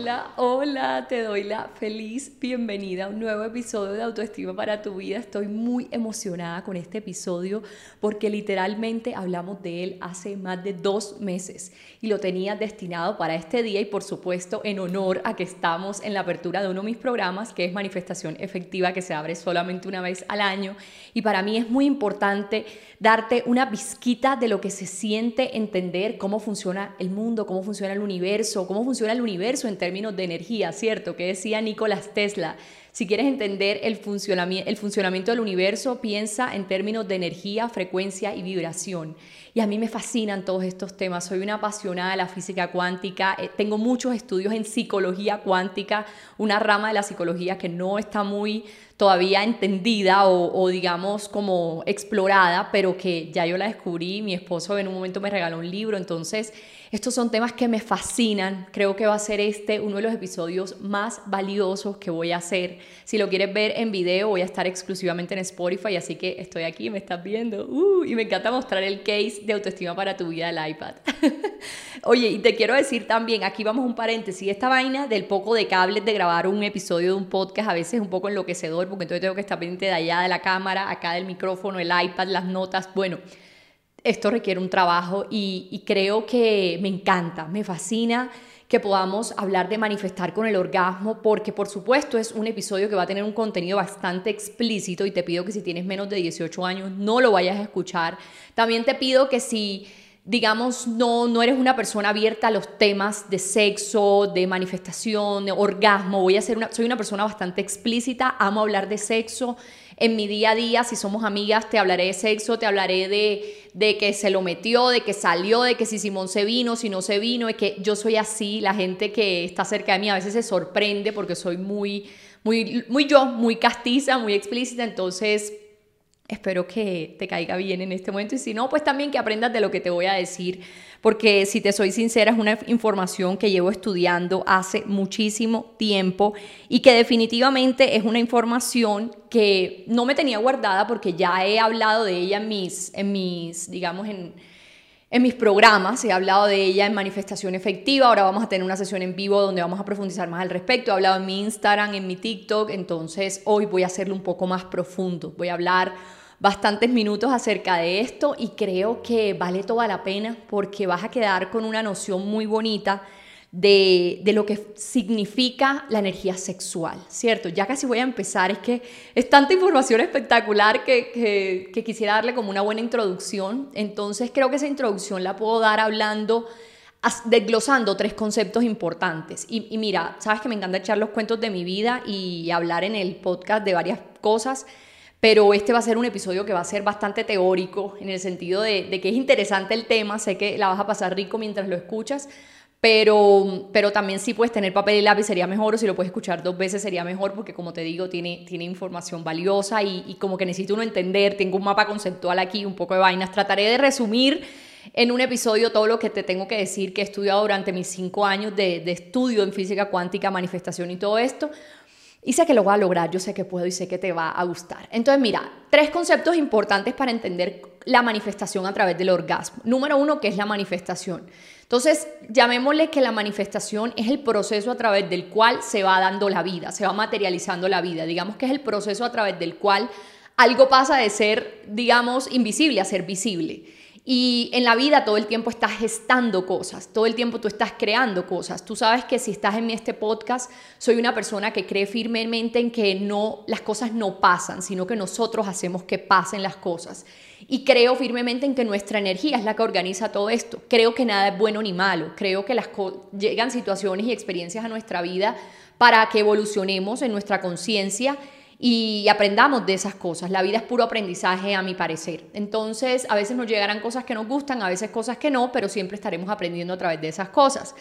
Hola, hola, te doy la feliz bienvenida a un nuevo episodio de Autoestima para tu vida. Estoy muy emocionada con este episodio porque literalmente hablamos de él hace más de dos meses y lo tenía destinado para este día y por supuesto en honor a que estamos en la apertura de uno de mis programas que es Manifestación Efectiva que se abre solamente una vez al año y para mí es muy importante darte una pizquita de lo que se siente entender cómo funciona el mundo, cómo funciona el universo, cómo funciona el universo en términos de energía, ¿cierto? Que decía Nicolás Tesla. Si quieres entender el funcionamiento, el funcionamiento del universo, piensa en términos de energía, frecuencia y vibración. Y a mí me fascinan todos estos temas. Soy una apasionada de la física cuántica. Eh, tengo muchos estudios en psicología cuántica, una rama de la psicología que no está muy todavía entendida o, o, digamos como explorada, pero que ya yo la descubrí. Mi esposo en un momento me regaló un libro, entonces estos son temas que me fascinan. Creo que va a ser este uno de los episodios más valiosos que voy a hacer. Si lo quieres ver en video, voy a estar exclusivamente en Spotify, así que estoy aquí, me estás viendo. Uh, y me encanta mostrar el case de autoestima para tu vida del iPad. Oye, y te quiero decir también, aquí vamos un paréntesis, esta vaina del poco de cables de grabar un episodio de un podcast a veces es un poco enloquecedor, porque entonces tengo que estar pendiente de allá de la cámara, acá del micrófono, el iPad, las notas. Bueno esto requiere un trabajo y, creo que me encanta, me fascina que podamos hablar de manifestar con el orgasmo, porque por supuesto es un episodio que va a tener un contenido bastante explícito y te pido que si tienes menos de 18 años no lo vayas a escuchar. También te pido que si digamos, no, no eres una persona abierta a los temas de sexo, de manifestación, de orgasmo, voy a ser una, soy una persona bastante explícita, amo hablar de sexo, en mi día a día, si somos amigas, te hablaré de sexo, te hablaré de, de que se lo metió, de que salió, de que si Simón se vino, si no se vino, de que yo soy así, la gente que está cerca de mí a veces se sorprende porque soy muy, muy, muy yo, muy castiza, muy explícita, entonces Espero que te caiga bien en este momento. Y si no, pues también que aprendas de lo que te voy a decir, porque si te soy sincera es una información que llevo estudiando hace muchísimo tiempo y que definitivamente es una información que no me tenía guardada porque ya he hablado de ella en mis, en mis digamos, en, en mis programas, he hablado de ella en manifestación efectiva, ahora vamos a tener una sesión en vivo donde vamos a profundizar más al respecto, he hablado en mi Instagram, en mi TikTok, entonces hoy voy a hacerlo un poco más profundo, voy a hablar bastantes minutos acerca de esto y creo que vale toda la pena porque vas a quedar con una noción muy bonita de, lo que significa la energía sexual, ¿cierto? Ya casi voy a empezar, es que es tanta información espectacular que, que, quisiera darle como una buena introducción, entonces creo que esa introducción la puedo dar hablando desglosando tres conceptos importantes. Y, y, mira, sabes que me encanta echar los cuentos de mi vida y hablar en el podcast de varias cosas, pero este va a ser un episodio que va a ser bastante teórico en el sentido de, que es interesante el tema, sé que la vas a pasar rico mientras lo escuchas, pero, pero también si puedes tener papel y lápiz sería mejor o si lo puedes escuchar dos veces sería mejor porque como te digo tiene, tiene información valiosa y, como que necesito uno entender, tengo un mapa conceptual aquí, un poco de vainas, trataré de resumir en un episodio todo lo que te tengo que decir que he estudiado durante mis cinco años de estudio en física cuántica, manifestación y todo esto, y sé que lo voy a lograr, yo sé que puedo y sé que te va a gustar. Entonces, mira, tres conceptos importantes para entender la manifestación a través del orgasmo. Número uno, que es la manifestación. Entonces, llamémosle que la manifestación es el proceso a través del cual se va dando la vida, se va materializando la vida. Digamos que es el proceso a través del cual algo pasa de ser, digamos, invisible a ser visible. Y en la vida todo el tiempo estás gestando cosas, todo el tiempo tú estás creando cosas. Tú sabes que si estás en este podcast, soy una persona que cree firmemente en que no las cosas no pasan, sino que nosotros hacemos que pasen las cosas. Y creo firmemente en que nuestra energía es la que organiza todo esto. Creo que nada es bueno ni malo. Creo que las llegan situaciones y experiencias a nuestra vida para que evolucionemos en nuestra conciencia y aprendamos de esas cosas. La vida es puro aprendizaje, a mi parecer. Entonces, a veces nos llegarán cosas que nos gustan, a veces cosas que no, pero siempre estaremos aprendiendo a través de esas cosas.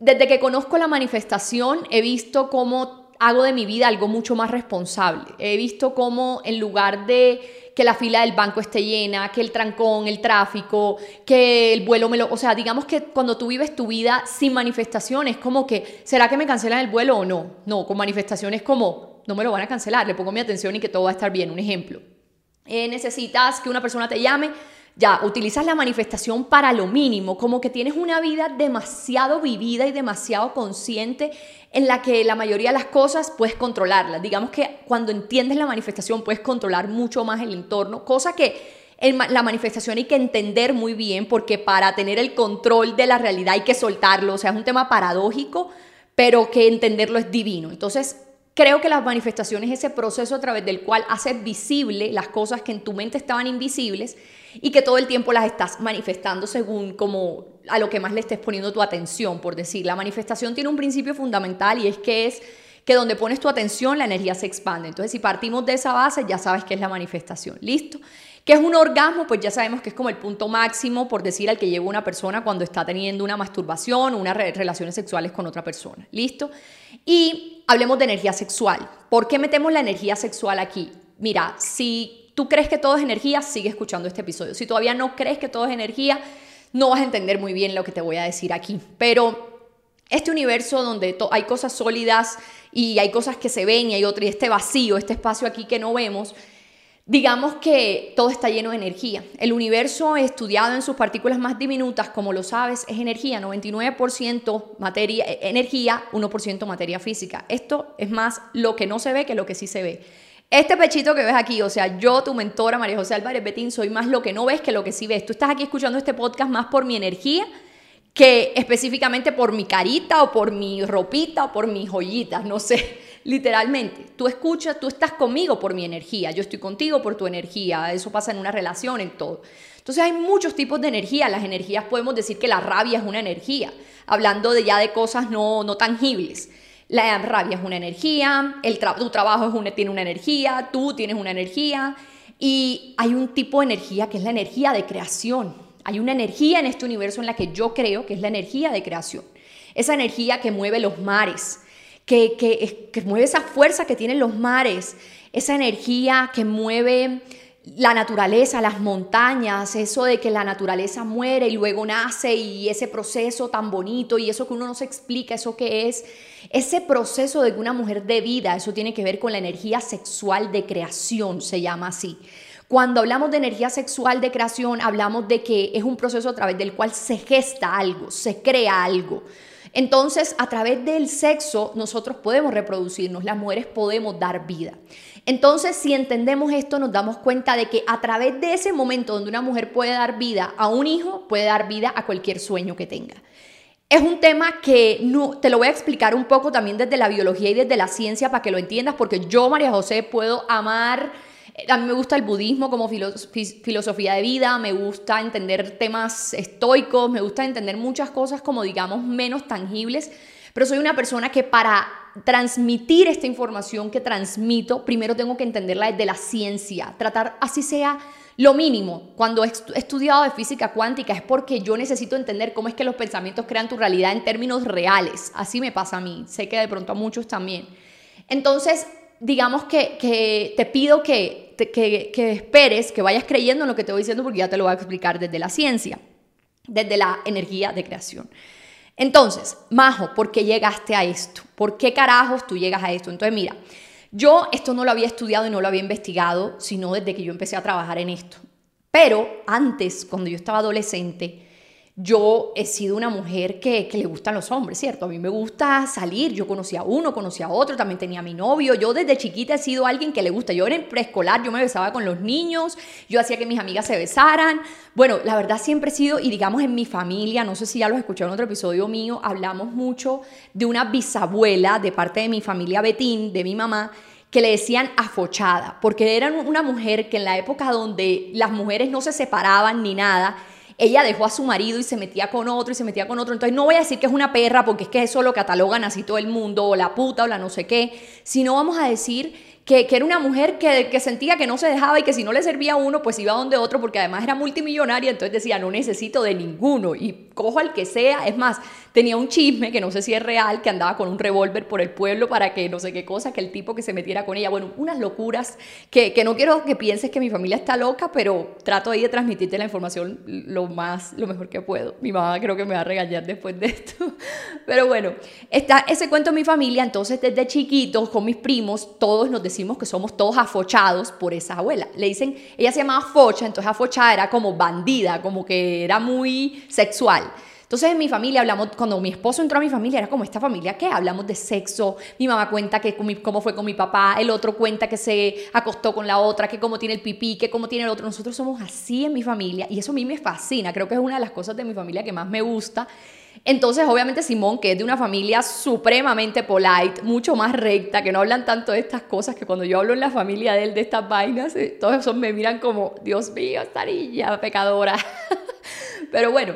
Desde que conozco la manifestación, he visto cómo hago de mi vida algo mucho más responsable. He visto cómo en lugar de que la fila del banco esté llena, que el trancón, el tráfico, que el vuelo me lo... O sea, digamos que cuando tú vives tu vida sin manifestaciones, como que, ¿será que me cancelan el vuelo o no? No, con manifestaciones como, no me lo van a cancelar, le pongo mi atención y que todo va a estar bien. Un ejemplo, eh, necesitas que una persona te llame, ya utilizas la manifestación para lo mínimo, como que tienes una vida demasiado vivida y demasiado consciente en la que la mayoría de las cosas puedes controlarlas. Digamos que cuando entiendes la manifestación puedes controlar mucho más el entorno, cosa que en la manifestación hay que entender muy bien porque para tener el control de la realidad hay que soltarlo, o sea, es un tema paradójico, pero que entenderlo es divino. Entonces, creo que las manifestaciones es ese proceso a través del cual haces visible las cosas que en tu mente estaban invisibles y que todo el tiempo las estás manifestando según como a lo que más le estés poniendo tu atención, por decir. La manifestación tiene un principio fundamental y es que es que donde pones tu atención la energía se expande. Entonces, si partimos de esa base, ya sabes qué es la manifestación. ¿Listo? ¿Qué es un orgasmo? Pues ya sabemos que es como el punto máximo, por decir, al que lleva una persona cuando está teniendo una masturbación o unas relaciones sexuales con otra persona. ¿Listo? Y hablemos de energía sexual. ¿Por qué metemos la energía sexual aquí? Mira, si tú crees que todo es energía, sigue escuchando este episodio. Si todavía no crees que todo es energía, no vas a entender muy bien lo que te voy a decir aquí. Pero este universo donde hay cosas sólidas y hay cosas que se ven y hay otro, y este vacío, este espacio aquí que no vemos, digamos que todo está lleno de energía. El universo estudiado en sus partículas más diminutas, como lo sabes, es energía, 99% materia, eh, energía, 1% materia física. Esto es más lo que no se ve que lo que sí se ve. Este pechito que ves aquí, o sea, yo, tu mentora, María José Álvarez Betín, soy más lo que no ves que lo que sí ves. Tú estás aquí escuchando este podcast más por mi energía que específicamente por mi carita o por mi ropita o por mis joyitas, no sé, literalmente. Tú escuchas, tú estás conmigo por mi energía, yo estoy contigo por tu energía, eso pasa en una relación, en todo. Entonces hay muchos tipos de energía, las energías podemos decir que la rabia es una energía, hablando de ya de cosas no, no tangibles. La rabia es una energía, el tu trabajo tiene una energía, tú tienes una energía y hay un tipo de energía que es la energía de creación. Hay una energía en este universo en la que yo creo que es la energía de creación. Esa energía que mueve los mares, que, que, mueve esa fuerza que tienen los mares, esa energía que mueve la naturaleza, las montañas, eso de que la naturaleza muere y luego nace y ese proceso tan bonito y eso que uno no se explica, eso que es, ese proceso de una mujer de vida, eso tiene que ver con la energía sexual de creación, se llama así. Cuando hablamos de energía sexual de creación, hablamos de que es un proceso a través del cual se gesta algo, se crea algo. Entonces, a través del sexo, nosotros podemos reproducirnos, las mujeres podemos dar vida. Entonces, si entendemos esto, nos damos cuenta de que a través de ese momento donde una mujer puede dar vida a un hijo, puede dar vida a cualquier sueño que tenga. Es un tema que no, te lo voy a explicar un poco también desde la biología y desde la ciencia para que lo entiendas, porque yo, María José, puedo amar, a mí me gusta el budismo como filosofía de vida, me gusta entender temas estoicos, me gusta entender muchas cosas como digamos menos tangibles, pero soy una persona que para transmitir esta información que transmito, primero tengo que entenderla desde la ciencia, tratar así sea lo mínimo. Cuando he estudiado de física cuántica es porque yo necesito entender cómo es que los pensamientos crean tu realidad en términos reales. Así me pasa a mí, sé que de pronto a muchos también. Entonces, digamos que, te pido que, que, esperes, que vayas creyendo en lo que te voy diciendo porque ya te lo voy a explicar desde la ciencia, desde la energía de creación. Entonces, Majo, ¿por qué llegaste a esto? ¿Por qué carajos tú llegas a esto? Entonces, mira, yo esto no lo había estudiado y no lo había investigado, sino desde que yo empecé a trabajar en esto. Pero antes, cuando yo estaba adolescente, yo he sido una mujer que, le gustan los hombres, ¿cierto? A mí me gusta salir, yo conocía a uno, conocía a otro, también tenía a mi novio, yo desde chiquita he sido alguien que le gusta, yo era en preescolar, yo me besaba con los niños, yo hacía que mis amigas se besaran, bueno, la verdad siempre he sido, y digamos en mi familia, no sé si ya lo escucharon en otro episodio mío, hablamos mucho de una bisabuela de parte de mi familia Betín, de mi mamá, que le decían afochada, porque era una mujer que en la época donde las mujeres no se separaban ni nada, ella dejó a su marido y se metía con otro y se metía con otro. Entonces no voy a decir que es una perra porque es que eso lo catalogan así todo el mundo, o la puta o la no sé qué, sino vamos a decir que, era una mujer que, que, sentía que no se dejaba y que si no le servía a uno, pues iba a donde otro, porque además era multimillonaria, entonces decía, no necesito de ninguno y cojo al que sea. Es más, tenía un chisme, que no sé si es real, que andaba con un revólver por el pueblo para que no sé qué cosa, que el tipo que se metiera con ella, bueno, unas locuras que, que no quiero que pienses que mi familia está loca, pero trato ahí de transmitirte la información lo más, lo mejor que puedo. Mi mamá creo que me va a regañar después de esto. Pero bueno, está ese cuento en mi familia, entonces desde chiquitos con mis primos, todos nos decimos que somos todos afochados por esa abuela. Le dicen, ella se llamaba Focha, entonces afochada era como bandida, como que era muy sexual. Entonces en mi familia hablamos, cuando mi esposo entró a mi familia, era como esta familia que hablamos de sexo, mi mamá cuenta que cómo fue con mi papá, el otro cuenta que se acostó con la otra, que cómo tiene el pipí, que cómo tiene el otro. Nosotros somos así en mi familia y eso a mí me fascina, creo que es una de las cosas de mi familia que más me gusta. Entonces, obviamente, Simón, que es de una familia supremamente polite, mucho más recta, que no hablan tanto de estas cosas, que cuando yo hablo en la familia de él de estas vainas, eh, todos esos me miran como, Dios mío, esta pecadora. Pero bueno,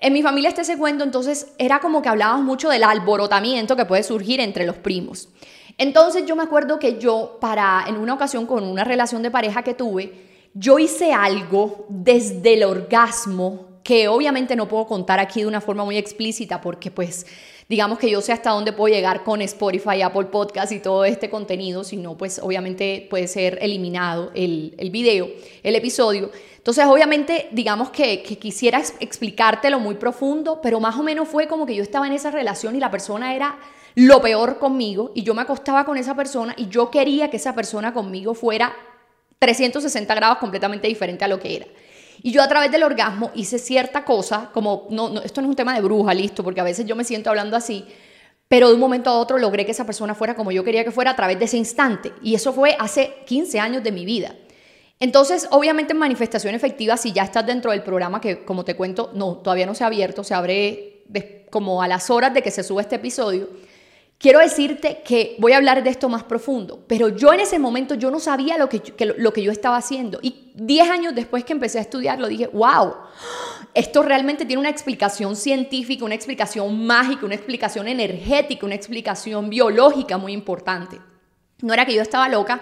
en mi familia este ese cuento, entonces era como que hablábamos mucho del alborotamiento que puede surgir entre los primos. Entonces yo me acuerdo que yo, para, en una ocasión con una relación de pareja que tuve, yo hice algo desde el orgasmo que obviamente no puedo contar aquí de una forma muy explícita porque pues digamos que yo sé hasta dónde puedo llegar con Spotify, Apple Podcast y todo este contenido, si no pues obviamente puede ser eliminado el, el video, el episodio. Entonces, obviamente, digamos que, quisiera explicártelo muy profundo, pero más o menos fue como que yo estaba en esa relación y la persona era lo peor conmigo y yo me acostaba con esa persona y yo quería que esa persona conmigo fuera 360 grados completamente diferente a lo que era. Y yo a través del orgasmo hice cierta cosa, como, no, esto no es un tema de bruja, listo, porque a veces yo me siento hablando así, pero de un momento a otro logré que esa persona fuera como yo quería que fuera a través de ese instante. Y eso fue hace 15 años de mi vida. Entonces, obviamente en manifestación efectiva, si ya estás dentro del programa, que como te cuento, no, todavía no se ha abierto, se abre como a las horas de que se sube este episodio, quiero decirte que voy a hablar de esto más profundo, pero yo en ese momento yo no sabía lo que, lo que yo estaba haciendo. Y 10 años después que empecé a estudiarlo, dije, wow, esto realmente tiene una explicación científica, una explicación mágica, una explicación energética, una explicación biológica muy importante. No era que yo estaba loca,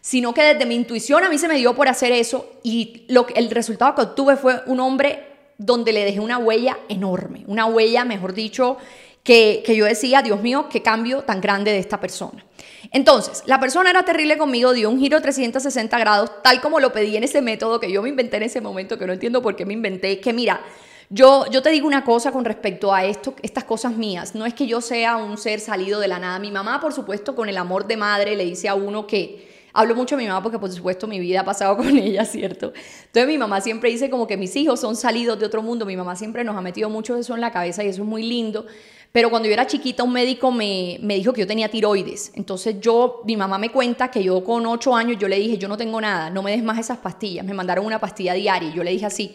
sino que desde mi intuición a mí se me dio por hacer eso y lo, el resultado que obtuve fue un hombre donde le dejé una huella enorme, una huella, mejor dicho, que, yo decía, Dios mío, qué cambio tan grande de esta persona. Entonces, la persona era terrible conmigo, dio un giro 360 grados, tal como lo pedí en ese método que yo me inventé en ese momento, que no entiendo por qué me inventé, que mira, yo, yo te digo una cosa con respecto a esto, estas cosas mías, no es que yo sea un ser salido de la nada. Mi mamá, por supuesto, con el amor de madre, le dice a uno que Hablo mucho de mi mamá porque por supuesto mi vida ha pasado con ella, ¿cierto? Entonces mi mamá siempre dice como que mis hijos son salidos de otro mundo, mi mamá siempre nos ha metido mucho eso en la cabeza y eso es muy lindo. Pero cuando yo era chiquita, un médico me, me, dijo que yo tenía tiroides. Entonces yo, mi mamá me cuenta que yo con ocho años, yo le dije, yo no tengo nada, no me des más esas pastillas. Me mandaron una pastilla diaria y yo le dije así.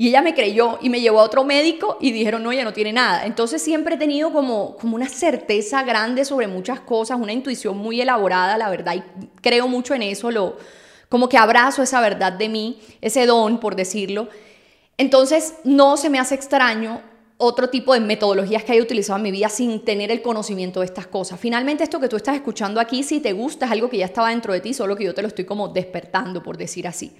Y ella me creyó y me llevó a otro médico y dijeron, no, ella no tiene nada. Entonces siempre he tenido como, como una certeza grande sobre muchas cosas, una intuición muy elaborada, la verdad, y creo mucho en eso, lo, como que abrazo esa verdad de mí, ese don, por decirlo. Entonces no se me hace extraño otro tipo de metodologías que haya utilizado en mi vida sin tener el conocimiento de estas cosas. Finalmente, esto que tú estás escuchando aquí, si te gusta, es algo que ya estaba dentro de ti, solo que yo te lo estoy como despertando, por decir así.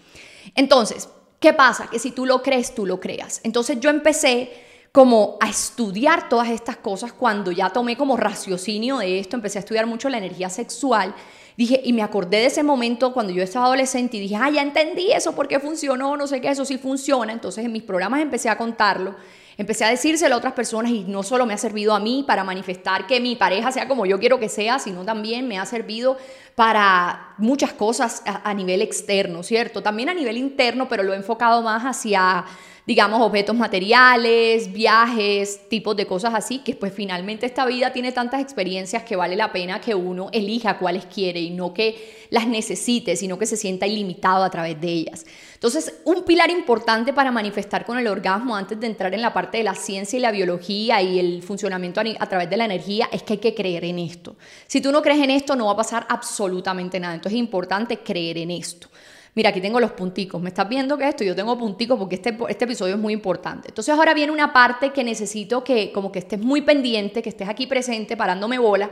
Entonces, ¿Qué pasa? Que si tú lo crees, tú lo creas. Entonces yo empecé como a estudiar todas estas cosas cuando ya tomé como raciocinio de esto, empecé a estudiar mucho la energía sexual. Dije, y me acordé de ese momento cuando yo estaba adolescente y dije, ah, ya entendí eso, por qué funcionó, no sé qué, eso sí funciona. Entonces en mis programas empecé a contarlo, empecé a decírselo a otras personas y no solo me ha servido a mí para manifestar que mi pareja sea como yo quiero que sea, sino también me ha servido para muchas cosas a, nivel externo, ¿cierto? También a nivel interno, pero lo he enfocado más hacia, digamos, objetos materiales, viajes, tipos de cosas así, que pues finalmente esta vida tiene tantas experiencias que vale la pena que uno elija cuáles quiere y no que las necesite, sino que se sienta ilimitado a través de ellas. Entonces, un pilar importante para manifestar con el orgasmo antes de entrar en la parte de la ciencia y la biología y el funcionamiento a, través de la energía es que hay que creer en esto. Si tú no crees en esto, no va a pasar absolutamente nada. Entonces, es importante creer en esto. Mira, aquí tengo los punticos. ¿Me estás viendo que esto? Yo tengo punticos porque este, este episodio es muy importante. Entonces ahora viene una parte que necesito que como que estés muy pendiente, que estés aquí presente, parándome bola,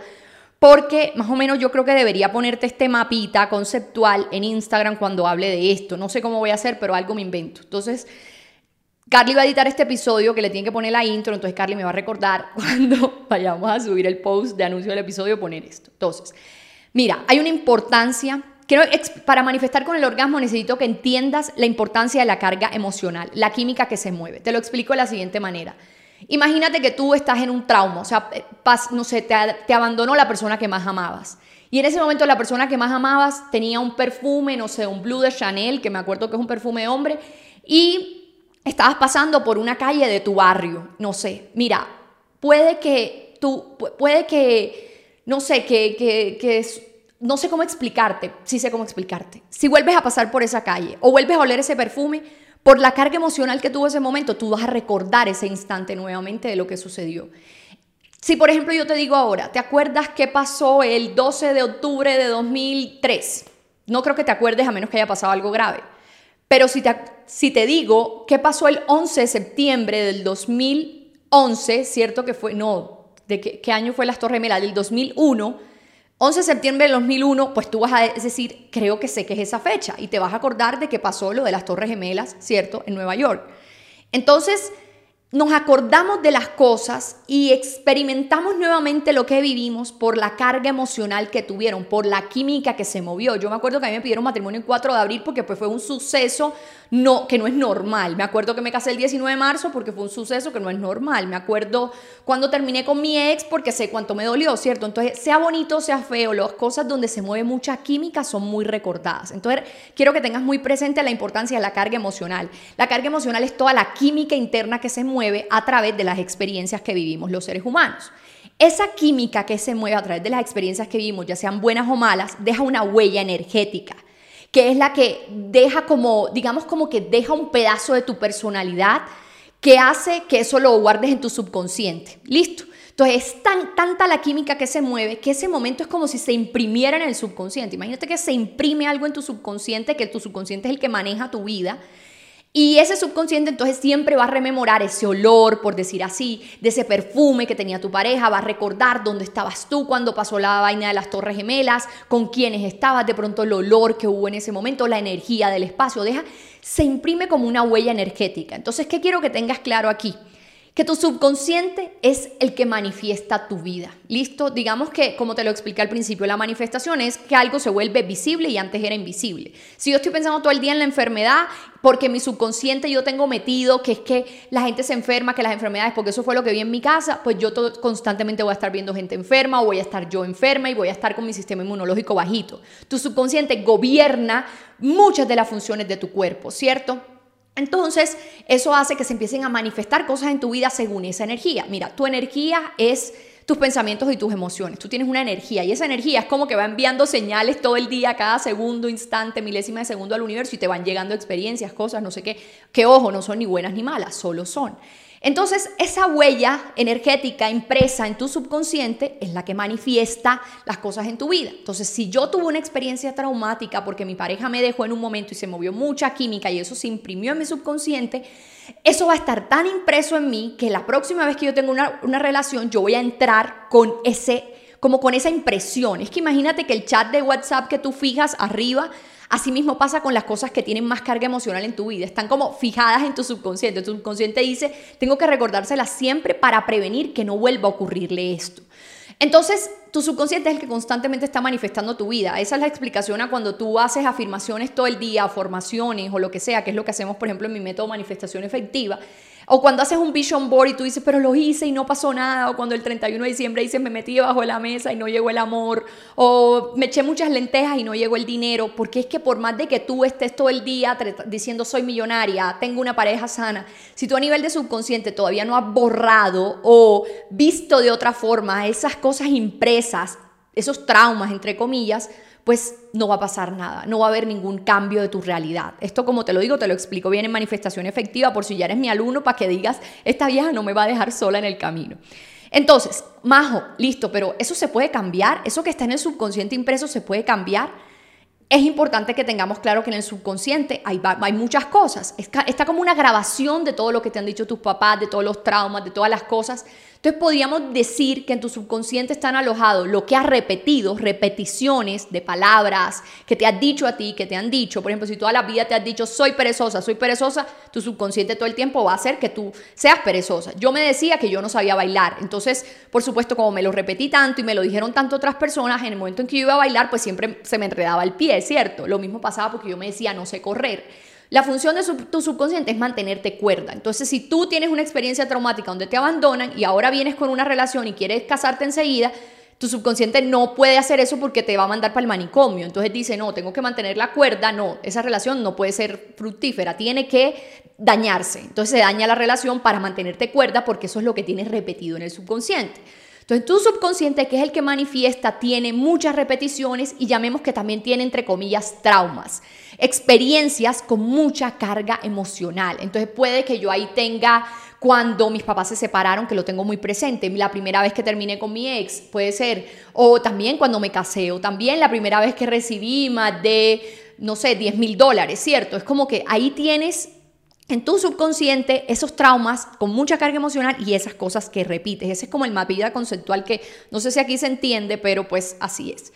porque más o menos yo creo que debería ponerte este mapita conceptual en Instagram cuando hable de esto. No sé cómo voy a hacer, pero algo me invento. Entonces, Carly va a editar este episodio que le tiene que poner la intro, entonces Carly me va a recordar cuando vayamos a subir el post de anuncio del episodio poner esto. Entonces, mira, hay una importancia Quiero, para manifestar con el orgasmo necesito que entiendas la importancia de la carga emocional, la química que se mueve. Te lo explico de la siguiente manera. Imagínate que tú estás en un trauma, o sea, eh, no sé, te, te abandonó la persona que más amabas. Y en ese momento la persona que más amabas tenía un perfume, no sé, un Blue de Chanel, que me acuerdo que es un perfume de hombre, y estabas pasando por una calle de tu barrio, no sé, mira, puede que tú, puede que, no sé, que, que, que no sé cómo explicarte, sí sé cómo explicarte. Si vuelves a pasar por esa calle o vuelves a oler ese perfume, por la carga emocional que tuvo ese momento, tú vas a recordar ese instante nuevamente de lo que sucedió. Si por ejemplo yo te digo ahora, ¿te acuerdas qué pasó el 12 de octubre de 2003? No creo que te acuerdes a menos que haya pasado algo grave. Pero si te, si te digo qué pasó el 11 de septiembre del 2011, ¿cierto que fue? No, ¿de qué, año fue las Torres Gemelas? Del 2001 11 de septiembre del 2001, pues tú vas a decir, creo que sé que es esa fecha y te vas a acordar de que pasó lo de las Torres Gemelas, ¿cierto? En Nueva York. Entonces, nos acordamos de las cosas y experimentamos nuevamente lo que vivimos por la carga emocional que tuvieron, por la química que se movió. Yo me acuerdo que a mí me pidieron matrimonio el 4 de abril porque pues fue un suceso no, que no es normal. Me acuerdo que me casé el 19 de marzo porque fue un suceso que no es normal. Me acuerdo cuando terminé con mi ex porque sé cuánto me dolió, ¿cierto? Entonces, sea bonito, sea feo, las cosas donde se mueve mucha química son muy recordadas. Entonces, quiero que tengas muy presente la importancia de la carga emocional. La carga emocional es toda la química interna que se mueve a través de las experiencias que vivimos los seres humanos. Esa química que se mueve a través de las experiencias que vivimos, ya sean buenas o malas, deja una huella energética que es la que deja como, digamos como que deja un pedazo de tu personalidad que hace que eso lo guardes en tu subconsciente. Listo. Entonces es tan, tanta la química que se mueve que ese momento es como si se imprimiera en el subconsciente. Imagínate que se imprime algo en tu subconsciente, que tu subconsciente es el que maneja tu vida y ese subconsciente entonces siempre va a rememorar ese olor, por decir así, de ese perfume que tenía tu pareja, va a recordar dónde estabas tú cuando pasó la vaina de las Torres Gemelas, con quiénes estabas, de pronto el olor que hubo en ese momento, la energía del espacio, deja, se imprime como una huella energética. Entonces, ¿qué quiero que tengas claro aquí? Que tu subconsciente es el que manifiesta tu vida. ¿Listo? Digamos que, como te lo expliqué al principio, la manifestación es que algo se vuelve visible y antes era invisible. Si yo estoy pensando todo el día en la enfermedad, porque mi subconsciente yo tengo metido que es que la gente se enferma, que las enfermedades, porque eso fue lo que vi en mi casa, pues yo constantemente voy a estar viendo gente enferma o voy a estar yo enferma y voy a estar con mi sistema inmunológico bajito. Tu subconsciente gobierna muchas de las funciones de tu cuerpo, ¿cierto? Entonces, eso hace que se empiecen a manifestar cosas en tu vida según esa energía. Mira, tu energía es tus pensamientos y tus emociones. Tú tienes una energía y esa energía es como que va enviando señales todo el día, cada segundo, instante, milésima de segundo al universo y te van llegando experiencias, cosas, no sé qué, que ojo, no son ni buenas ni malas, solo son. Entonces, esa huella energética impresa en tu subconsciente es la que manifiesta las cosas en tu vida. Entonces, si yo tuve una experiencia traumática porque mi pareja me dejó en un momento y se movió mucha química y eso se imprimió en mi subconsciente, eso va a estar tan impreso en mí que la próxima vez que yo tenga una, una relación, yo voy a entrar con ese, como con esa impresión. Es que imagínate que el chat de WhatsApp que tú fijas arriba Asimismo pasa con las cosas que tienen más carga emocional en tu vida. Están como fijadas en tu subconsciente. Tu subconsciente dice, tengo que recordárselas siempre para prevenir que no vuelva a ocurrirle esto. Entonces, tu subconsciente es el que constantemente está manifestando tu vida. Esa es la explicación a cuando tú haces afirmaciones todo el día, formaciones o lo que sea, que es lo que hacemos, por ejemplo, en mi método manifestación efectiva. O cuando haces un vision board y tú dices, pero lo hice y no pasó nada. O cuando el 31 de diciembre dices, me metí debajo de la mesa y no llegó el amor. O me eché muchas lentejas y no llegó el dinero. Porque es que por más de que tú estés todo el día diciendo soy millonaria, tengo una pareja sana, si tú a nivel de subconsciente todavía no has borrado o visto de otra forma esas cosas impresas, esos traumas, entre comillas, pues no va a pasar nada, no va a haber ningún cambio de tu realidad. Esto como te lo digo, te lo explico bien en manifestación efectiva por si ya eres mi alumno para que digas, esta vieja no me va a dejar sola en el camino. Entonces, Majo, listo, pero eso se puede cambiar, eso que está en el subconsciente impreso se puede cambiar. Es importante que tengamos claro que en el subconsciente hay, muchas cosas. Está como una grabación de todo lo que te han dicho tus papás, de todos los traumas, de todas las cosas entonces podríamos decir que en tu subconsciente están alojados lo que has repetido, repeticiones de palabras que te has dicho a ti, que te han dicho. Por ejemplo, si toda la vida te has dicho soy perezosa, soy perezosa, tu subconsciente todo el tiempo va a hacer que tú seas perezosa. Yo me decía que yo no sabía bailar. Entonces, por supuesto, como me lo repetí tanto y me lo dijeron tanto otras personas, en el momento en que yo iba a bailar, pues siempre se me enredaba el pie, ¿cierto? Lo mismo pasaba porque yo me decía no sé correr. La función de tu subconsciente es mantenerte cuerda. Entonces, si tú tienes una experiencia traumática donde te abandonan y ahora vienes con una relación y quieres casarte enseguida, tu subconsciente no puede hacer eso porque te va a mandar para el manicomio. Entonces dice, no, tengo que mantener la cuerda, no, esa relación no puede ser fructífera, tiene que dañarse. Entonces se daña la relación para mantenerte cuerda porque eso es lo que tienes repetido en el subconsciente. Entonces tu subconsciente, que es el que manifiesta, tiene muchas repeticiones y llamemos que también tiene, entre comillas, traumas, experiencias con mucha carga emocional. Entonces puede que yo ahí tenga cuando mis papás se separaron, que lo tengo muy presente, la primera vez que terminé con mi ex, puede ser, o también cuando me casé, o también la primera vez que recibí más de, no sé, 10 mil dólares, ¿cierto? Es como que ahí tienes en tu subconsciente esos traumas con mucha carga emocional y esas cosas que repites. Ese es como el mapida conceptual que no sé si aquí se entiende, pero pues así es.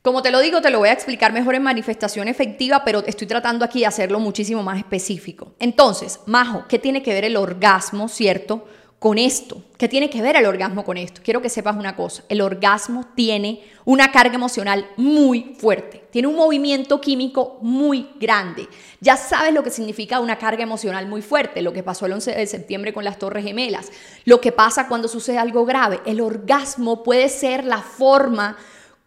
Como te lo digo, te lo voy a explicar mejor en manifestación efectiva, pero estoy tratando aquí de hacerlo muchísimo más específico. Entonces, Majo, ¿qué tiene que ver el orgasmo, cierto? Con esto. ¿Qué tiene que ver el orgasmo con esto? Quiero que sepas una cosa, el orgasmo tiene una carga emocional muy fuerte, tiene un movimiento químico muy grande. Ya sabes lo que significa una carga emocional muy fuerte, lo que pasó el 11 de septiembre con las Torres Gemelas, lo que pasa cuando sucede algo grave. El orgasmo puede ser la forma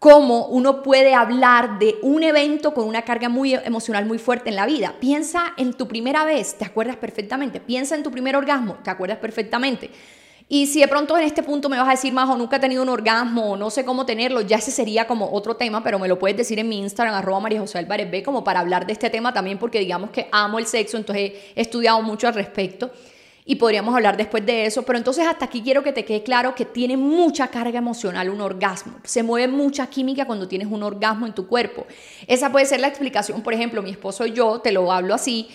cómo uno puede hablar de un evento con una carga muy emocional muy fuerte en la vida. Piensa en tu primera vez, te acuerdas perfectamente. Piensa en tu primer orgasmo, te acuerdas perfectamente. Y si de pronto en este punto me vas a decir, Majo, nunca he tenido un orgasmo, no sé cómo tenerlo, ya ese sería como otro tema, pero me lo puedes decir en mi Instagram, arroba María José Álvarez B, como para hablar de este tema también, porque digamos que amo el sexo, entonces he estudiado mucho al respecto y podríamos hablar después de eso, pero entonces hasta aquí quiero que te quede claro que tiene mucha carga emocional un orgasmo, se mueve mucha química cuando tienes un orgasmo en tu cuerpo. Esa puede ser la explicación, por ejemplo, mi esposo y yo, te lo hablo así,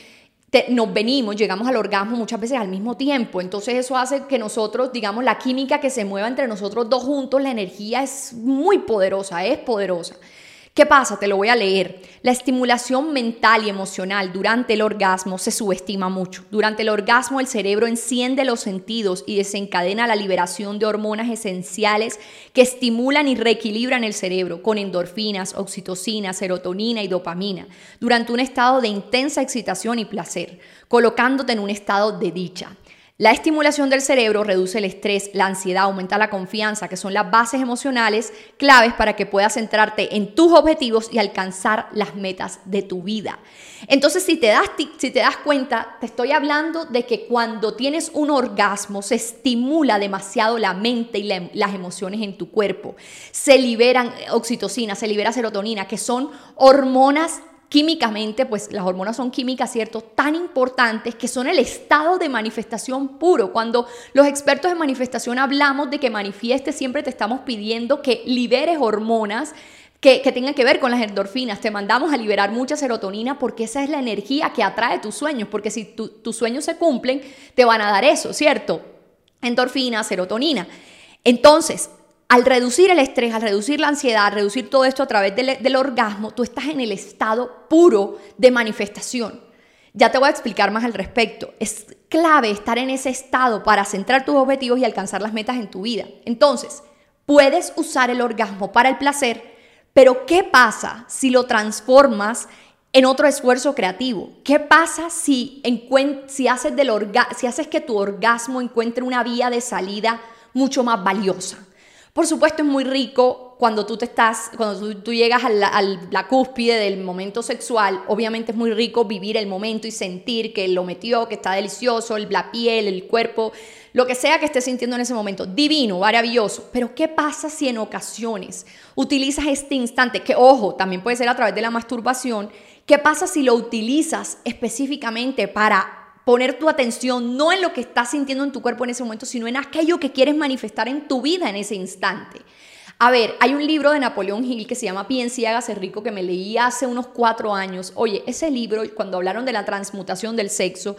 nos venimos, llegamos al orgasmo muchas veces al mismo tiempo, entonces eso hace que nosotros, digamos, la química que se mueva entre nosotros dos juntos, la energía es muy poderosa, es poderosa. ¿Qué pasa? Te lo voy a leer. La estimulación mental y emocional durante el orgasmo se subestima mucho. Durante el orgasmo el cerebro enciende los sentidos y desencadena la liberación de hormonas esenciales que estimulan y reequilibran el cerebro con endorfinas, oxitocina, serotonina y dopamina durante un estado de intensa excitación y placer, colocándote en un estado de dicha. La estimulación del cerebro reduce el estrés, la ansiedad, aumenta la confianza, que son las bases emocionales claves para que puedas centrarte en tus objetivos y alcanzar las metas de tu vida. Entonces, si te das, si te das cuenta, te estoy hablando de que cuando tienes un orgasmo se estimula demasiado la mente y las emociones en tu cuerpo. Se liberan oxitocina, se libera serotonina, que son hormonas químicamente, pues las hormonas son químicas, ¿cierto? Tan importantes que son el estado de manifestación puro. Cuando los expertos en manifestación hablamos de que manifiestes, siempre te estamos pidiendo que liberes hormonas que, que, tengan que ver con las endorfinas. Te mandamos a liberar mucha serotonina porque esa es la energía que atrae tus sueños, porque si tus sueños se cumplen, te van a dar eso, ¿cierto? Endorfina, serotonina. Entonces, al reducir el estrés, al reducir la ansiedad, al reducir todo esto a través del, orgasmo, tú estás en el estado puro de manifestación. Ya te voy a explicar más al respecto. Es clave estar en ese estado para centrar tus objetivos y alcanzar las metas en tu vida. Entonces, puedes usar el orgasmo para el placer, pero ¿qué pasa si lo transformas en otro esfuerzo creativo? ¿Qué pasa si, haces que tu orgasmo encuentre una vía de salida mucho más valiosa? Por supuesto es muy rico cuando tú te estás, cuando tú, llegas a la, cúspide del momento sexual, obviamente es muy rico vivir el momento y sentir que lo metió, que está delicioso, la piel, el cuerpo, lo que sea que estés sintiendo en ese momento, divino, maravilloso. Pero ¿qué pasa si en ocasiones utilizas este instante, que ojo, también puede ser a través de la masturbación, ¿qué pasa si lo utilizas específicamente para poner tu atención no en lo que estás sintiendo en tu cuerpo en ese momento, sino en aquello que quieres manifestar en tu vida en ese instante. A ver, hay un libro de Napoleón Hill que se llama Piensa y hágase rico que me leí hace unos cuatro años. Oye, ese libro, cuando hablaron de la transmutación del sexo,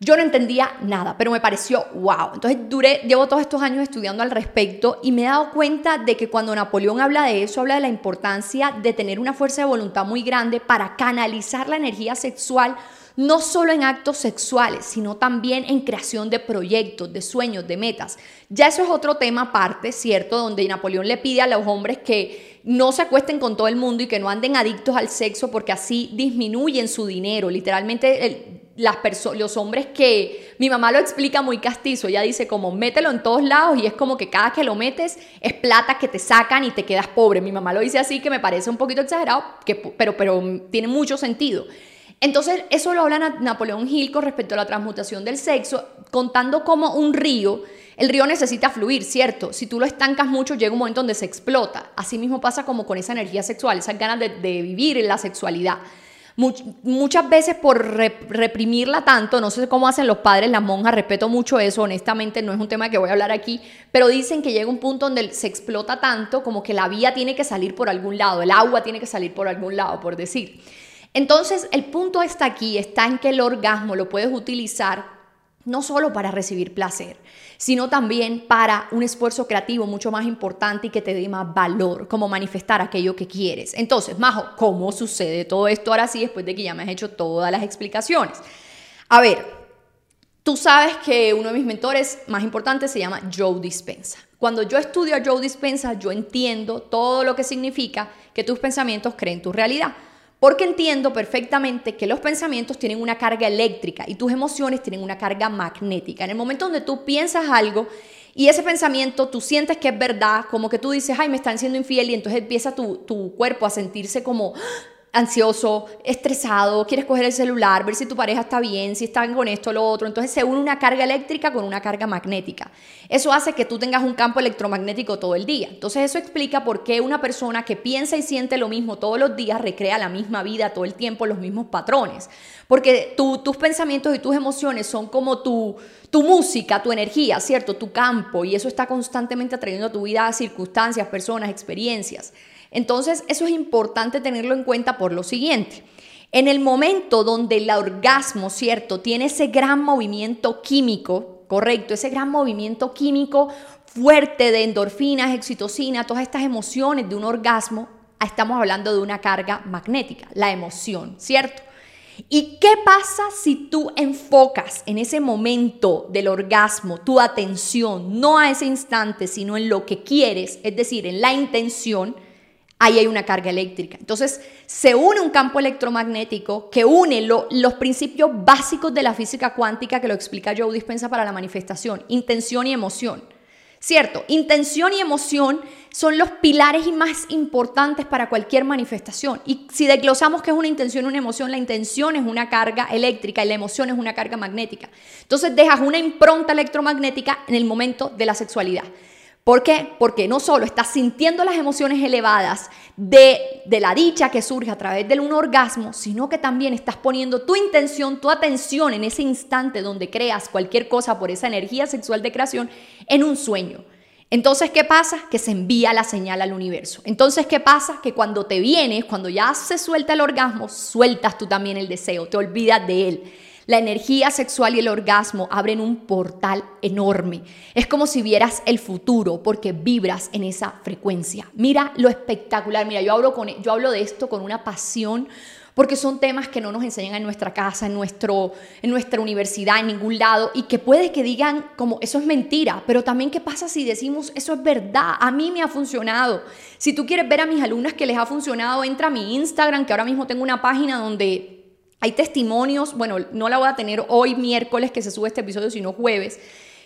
yo no entendía nada, pero me pareció wow. Entonces duré, llevo todos estos años estudiando al respecto y me he dado cuenta de que cuando Napoleón habla de eso, habla de la importancia de tener una fuerza de voluntad muy grande para canalizar la energía sexual no solo en actos sexuales, sino también en creación de proyectos, de sueños, de metas. Ya eso es otro tema aparte, ¿cierto? Donde Napoleón le pide a los hombres que no se acuesten con todo el mundo y que no anden adictos al sexo porque así disminuyen su dinero. Literalmente las los hombres que mi mamá lo explica muy castizo, ella dice como mételo en todos lados y es como que cada que lo metes es plata que te sacan y te quedas pobre. Mi mamá lo dice así que me parece un poquito exagerado, que, pero, pero tiene mucho sentido. Entonces, eso lo habla Napoleón Hill con respecto a la transmutación del sexo, contando como un río, el río necesita fluir, ¿cierto? Si tú lo estancas mucho, llega un momento donde se explota. Así mismo pasa como con esa energía sexual, esas ganas de, vivir en la sexualidad. muchas veces por reprimirla tanto, no sé cómo hacen los padres, las monjas, respeto mucho eso, honestamente no es un tema que voy a hablar aquí, pero dicen que llega un punto donde se explota tanto como que la vía tiene que salir por algún lado, el agua tiene que salir por algún lado, por decir. Entonces, el punto está aquí, está en que el orgasmo lo puedes utilizar no solo para recibir placer, sino también para un esfuerzo creativo mucho más importante y que te dé más valor, como manifestar aquello que quieres. Entonces, Majo, ¿cómo sucede todo esto ahora sí después de que ya me has hecho todas las explicaciones? A ver, tú sabes que uno de mis mentores más importantes se llama Joe Dispensa. Cuando yo estudio a Joe Dispensa, yo entiendo todo lo que significa que tus pensamientos creen tu realidad. Porque entiendo perfectamente que los pensamientos tienen una carga eléctrica y tus emociones tienen una carga magnética. En el momento donde tú piensas algo y ese pensamiento tú sientes que es verdad, como que tú dices, ay, me están siendo infiel y entonces empieza tu, tu cuerpo a sentirse como, ansioso, estresado, quieres coger el celular, ver si tu pareja está bien, si están con esto o lo otro. Entonces se une una carga eléctrica con una carga magnética. Eso hace que tú tengas un campo electromagnético todo el día. Entonces eso explica por qué una persona que piensa y siente lo mismo todos los días recrea la misma vida todo el tiempo, los mismos patrones. Porque tus pensamientos y tus emociones son como tu, tu música, tu energía, ¿cierto? Tu campo. Y eso está constantemente atrayendo a tu vida circunstancias, personas, experiencias. Entonces, eso es importante tenerlo en cuenta por lo siguiente. En el momento donde el orgasmo, ¿cierto? Tiene ese gran movimiento químico, correcto, ese gran movimiento químico fuerte de endorfinas, excitocina, todas estas emociones de un orgasmo, estamos hablando de una carga magnética, la emoción, ¿cierto? ¿Y qué pasa si tú enfocas en ese momento del orgasmo tu atención, no a ese instante, sino en lo que quieres, es decir, en la intención? Ahí hay una carga eléctrica. Entonces se une un campo electromagnético que une los principios básicos de la física cuántica que lo explica Joe Dispensa para la manifestación, intención y emoción. Cierto, intención y emoción son los pilares y más importantes para cualquier manifestación. Y si desglosamos qué es una intención una emoción, la intención es una carga eléctrica y la emoción es una carga magnética. Entonces dejas una impronta electromagnética en el momento de la sexualidad. ¿Por qué? Porque no solo estás sintiendo las emociones elevadas de, de, la dicha que surge a través de un orgasmo, sino que también estás poniendo tu intención, tu atención en ese instante donde creas cualquier cosa por esa energía sexual de creación en un sueño. Entonces, ¿qué pasa? Que se envía la señal al universo. Entonces, ¿qué pasa? Que cuando te vienes, cuando ya se suelta el orgasmo, sueltas tú también el deseo, te olvidas de él. La energía sexual y el orgasmo abren un portal enorme. Es como si vieras el futuro porque vibras en esa frecuencia. Mira lo espectacular. Mira, yo hablo, con, yo hablo de esto con una pasión porque son temas que no nos enseñan en nuestra casa, en, nuestro, en nuestra universidad, en ningún lado, y que puede que digan como eso es mentira, pero también qué pasa si decimos eso es verdad, a mí me ha funcionado. Si tú quieres ver a mis alumnas que les ha funcionado, entra a mi Instagram, que ahora mismo tengo una página donde hay testimonios, bueno, no la voy a tener hoy miércoles que se sube este episodio, sino jueves,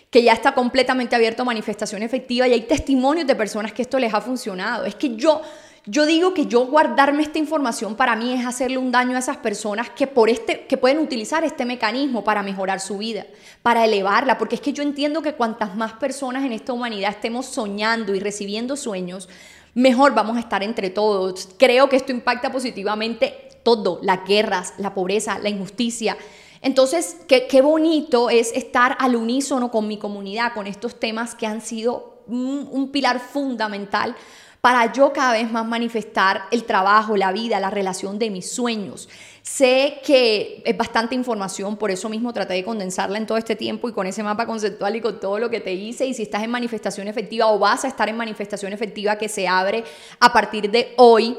que ya está completamente abierto a manifestación efectiva y hay testimonios de personas que esto les ha funcionado. Es que yo, yo digo que yo guardarme esta información para mí es hacerle un daño a esas personas que, por este, que pueden utilizar este mecanismo para mejorar su vida, para elevarla, porque es que yo entiendo que cuantas más personas en esta humanidad estemos soñando y recibiendo sueños, mejor vamos a estar entre todos. Creo que esto impacta positivamente todo, las guerras, la pobreza, la injusticia. Entonces, qué, bonito es estar al unísono con mi comunidad, con estos temas que han sido un, pilar fundamental para yo cada vez más manifestar el trabajo, la vida, la relación de mis sueños. Sé que es bastante información, por eso mismo traté de condensarla en todo este tiempo y con ese mapa conceptual y con todo lo que te hice. Y si estás en manifestación efectiva o vas a estar en manifestación efectiva que se abre a partir de hoy,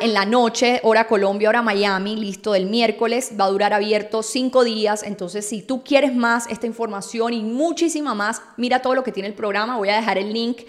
en la noche, hora Colombia, hora Miami, listo, del miércoles, va a durar abierto cinco días. Entonces, si tú quieres más esta información y muchísima más, mira todo lo que tiene el programa. Voy a dejar el link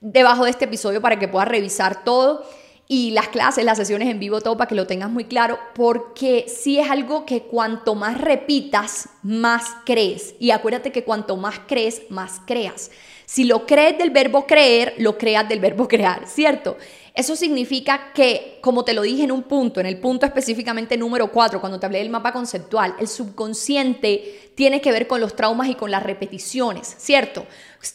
debajo de este episodio para que puedas revisar todo. Y las clases, las sesiones en vivo, todo para que lo tengas muy claro, porque sí es algo que cuanto más repitas, más crees. Y acuérdate que cuanto más crees, más creas. Si lo crees del verbo creer, lo creas del verbo crear, ¿cierto? Eso significa que, como te lo dije en un punto, en el punto específicamente número 4, cuando te hablé del mapa conceptual, el subconsciente tiene que ver con los traumas y con las repeticiones, ¿cierto?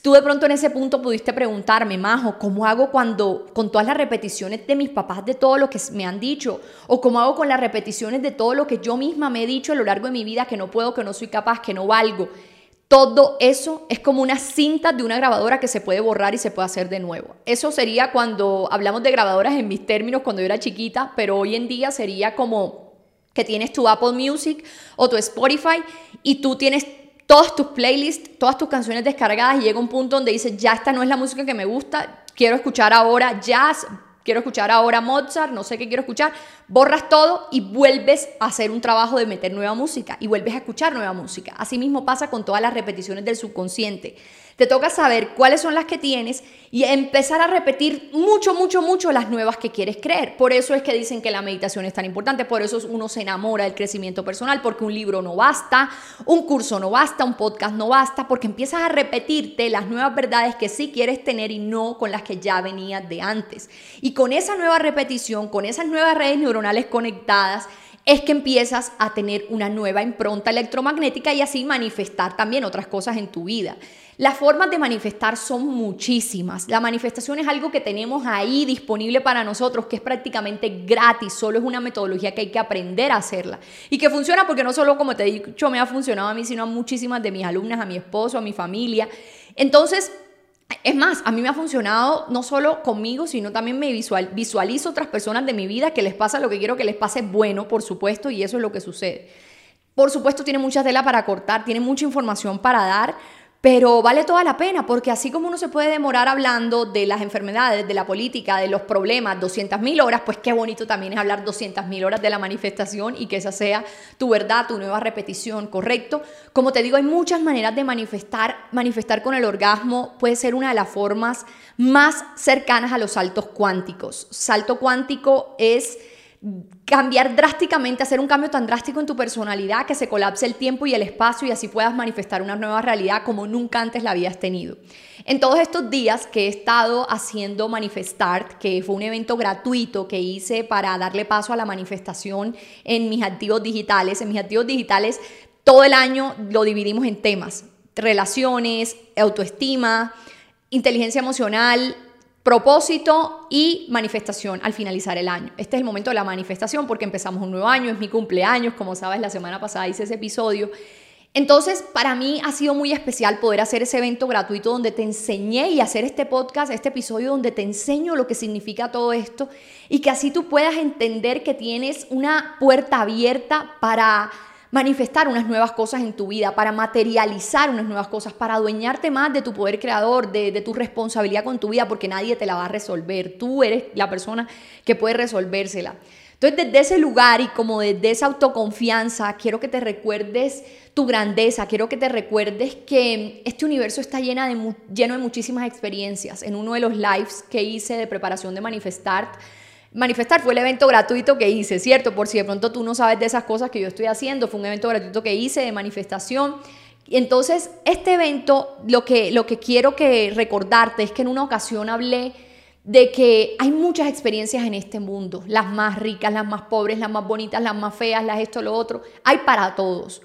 Tú de pronto en ese punto pudiste preguntarme, Majo, ¿cómo hago cuando con todas las repeticiones de mis papás de todo lo que me han dicho? ¿O cómo hago con las repeticiones de todo lo que yo misma me he dicho a lo largo de mi vida que no puedo, que no soy capaz, que no valgo? Todo eso es como una cinta de una grabadora que se puede borrar y se puede hacer de nuevo. Eso sería cuando hablamos de grabadoras en mis términos cuando yo era chiquita, pero hoy en día sería como que tienes tu Apple Music o tu Spotify y tú tienes todas tus playlists, todas tus canciones descargadas y llega un punto donde dices, ya esta no es la música que me gusta, quiero escuchar ahora jazz, quiero escuchar ahora Mozart, no sé qué quiero escuchar, borras todo y vuelves a hacer un trabajo de meter nueva música y vuelves a escuchar nueva música. Así mismo pasa con todas las repeticiones del subconsciente. Te toca saber cuáles son las que tienes y empezar a repetir mucho, mucho, mucho las nuevas que quieres creer. Por eso es que dicen que la meditación es tan importante, por eso uno se enamora del crecimiento personal, porque un libro no basta, un curso no basta, un podcast no basta, porque empiezas a repetirte las nuevas verdades que sí quieres tener y no con las que ya venías de antes. Y con esa nueva repetición, con esas nuevas redes neuronales conectadas, es que empiezas a tener una nueva impronta electromagnética y así manifestar también otras cosas en tu vida. Las formas de manifestar son muchísimas. La manifestación es algo que tenemos ahí disponible para nosotros, que es prácticamente gratis, solo es una metodología que hay que aprender a hacerla. Y que funciona porque no solo, como te he dicho, me ha funcionado a mí, sino a muchísimas de mis alumnas, a mi esposo, a mi familia. Entonces, es más, a mí me ha funcionado no solo conmigo, sino también me visual, visualizo otras personas de mi vida que les pasa lo que quiero que les pase bueno, por supuesto, y eso es lo que sucede. Por supuesto, tiene mucha tela para cortar, tiene mucha información para dar, pero vale toda la pena, porque así como uno se puede demorar hablando de las enfermedades, de la política, de los problemas, 200.000 horas, pues qué bonito también es hablar 200.000 horas de la manifestación y que esa sea tu verdad, tu nueva repetición, ¿correcto? Como te digo, hay muchas maneras de manifestar. Manifestar con el orgasmo puede ser una de las formas más cercanas a los saltos cuánticos. Salto cuántico es cambiar drásticamente, hacer un cambio tan drástico en tu personalidad que se colapse el tiempo y el espacio y así puedas manifestar una nueva realidad como nunca antes la habías tenido. En todos estos días que he estado haciendo Manifestar, que fue un evento gratuito que hice para darle paso a la manifestación en mis activos digitales, en mis activos digitales todo el año lo dividimos en temas, relaciones, autoestima, inteligencia emocional, propósito y manifestación al finalizar el año. Este es el momento de la manifestación porque empezamos un nuevo año, es mi cumpleaños, como sabes, la semana pasada hice ese episodio. Entonces, para mí ha sido muy especial poder hacer ese evento gratuito donde te enseñé y hacer este podcast, este episodio donde te enseño lo que significa todo esto y que así tú puedas entender que tienes una puerta abierta para manifestar unas nuevas cosas en tu vida, para materializar unas nuevas cosas, para adueñarte más de tu poder creador, de, tu responsabilidad con tu vida, porque nadie te la va a resolver. Tú eres la persona que puede resolvérsela. Entonces, desde ese lugar y como desde esa autoconfianza, quiero que te recuerdes tu grandeza, quiero que te recuerdes que este universo está llena de, lleno de muchísimas experiencias. En uno de los lives que hice de preparación de Manifestar, Manifestar fue el evento gratuito que hice, ¿cierto? Por si de pronto tú no sabes de esas cosas que yo estoy haciendo, fue un evento gratuito que hice de manifestación. Entonces, este evento, lo que, lo que quiero que recordarte es que en una ocasión hablé de que hay muchas experiencias en este mundo, las más ricas, las más pobres, las más bonitas, las más feas, las esto, lo otro, hay para todos.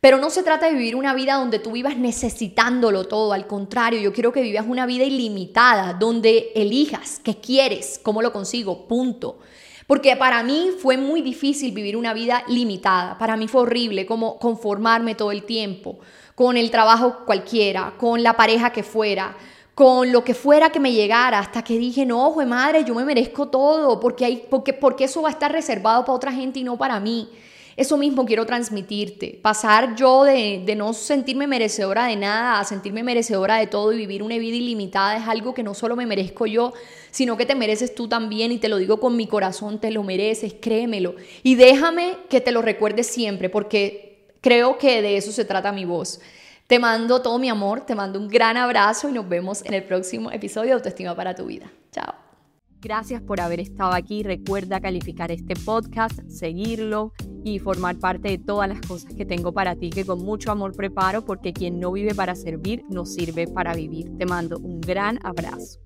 Pero no se trata de vivir una vida donde tú vivas necesitándolo todo, al contrario, yo quiero que vivas una vida ilimitada, donde elijas qué quieres, cómo lo consigo, punto. Porque para mí fue muy difícil vivir una vida limitada, para mí fue horrible como conformarme todo el tiempo, con el trabajo cualquiera, con la pareja que fuera, con lo que fuera que me llegara, hasta que dije, no, de madre, yo me merezco todo, porque, hay, porque, porque eso va a estar reservado para otra gente y no para mí. Eso mismo quiero transmitirte, pasar yo de, no sentirme merecedora de nada a sentirme merecedora de todo y vivir una vida ilimitada es algo que no solo me merezco yo, sino que te mereces tú también y te lo digo con mi corazón, te lo mereces, créemelo. Y déjame que te lo recuerdes siempre porque creo que de eso se trata mi voz. Te mando todo mi amor, te mando un gran abrazo y nos vemos en el próximo episodio de Autoestima para tu vida. Chao. Gracias por haber estado aquí. Recuerda calificar este podcast, seguirlo y formar parte de todas las cosas que tengo para ti que con mucho amor preparo porque quien no vive para servir no sirve para vivir. Te mando un gran abrazo.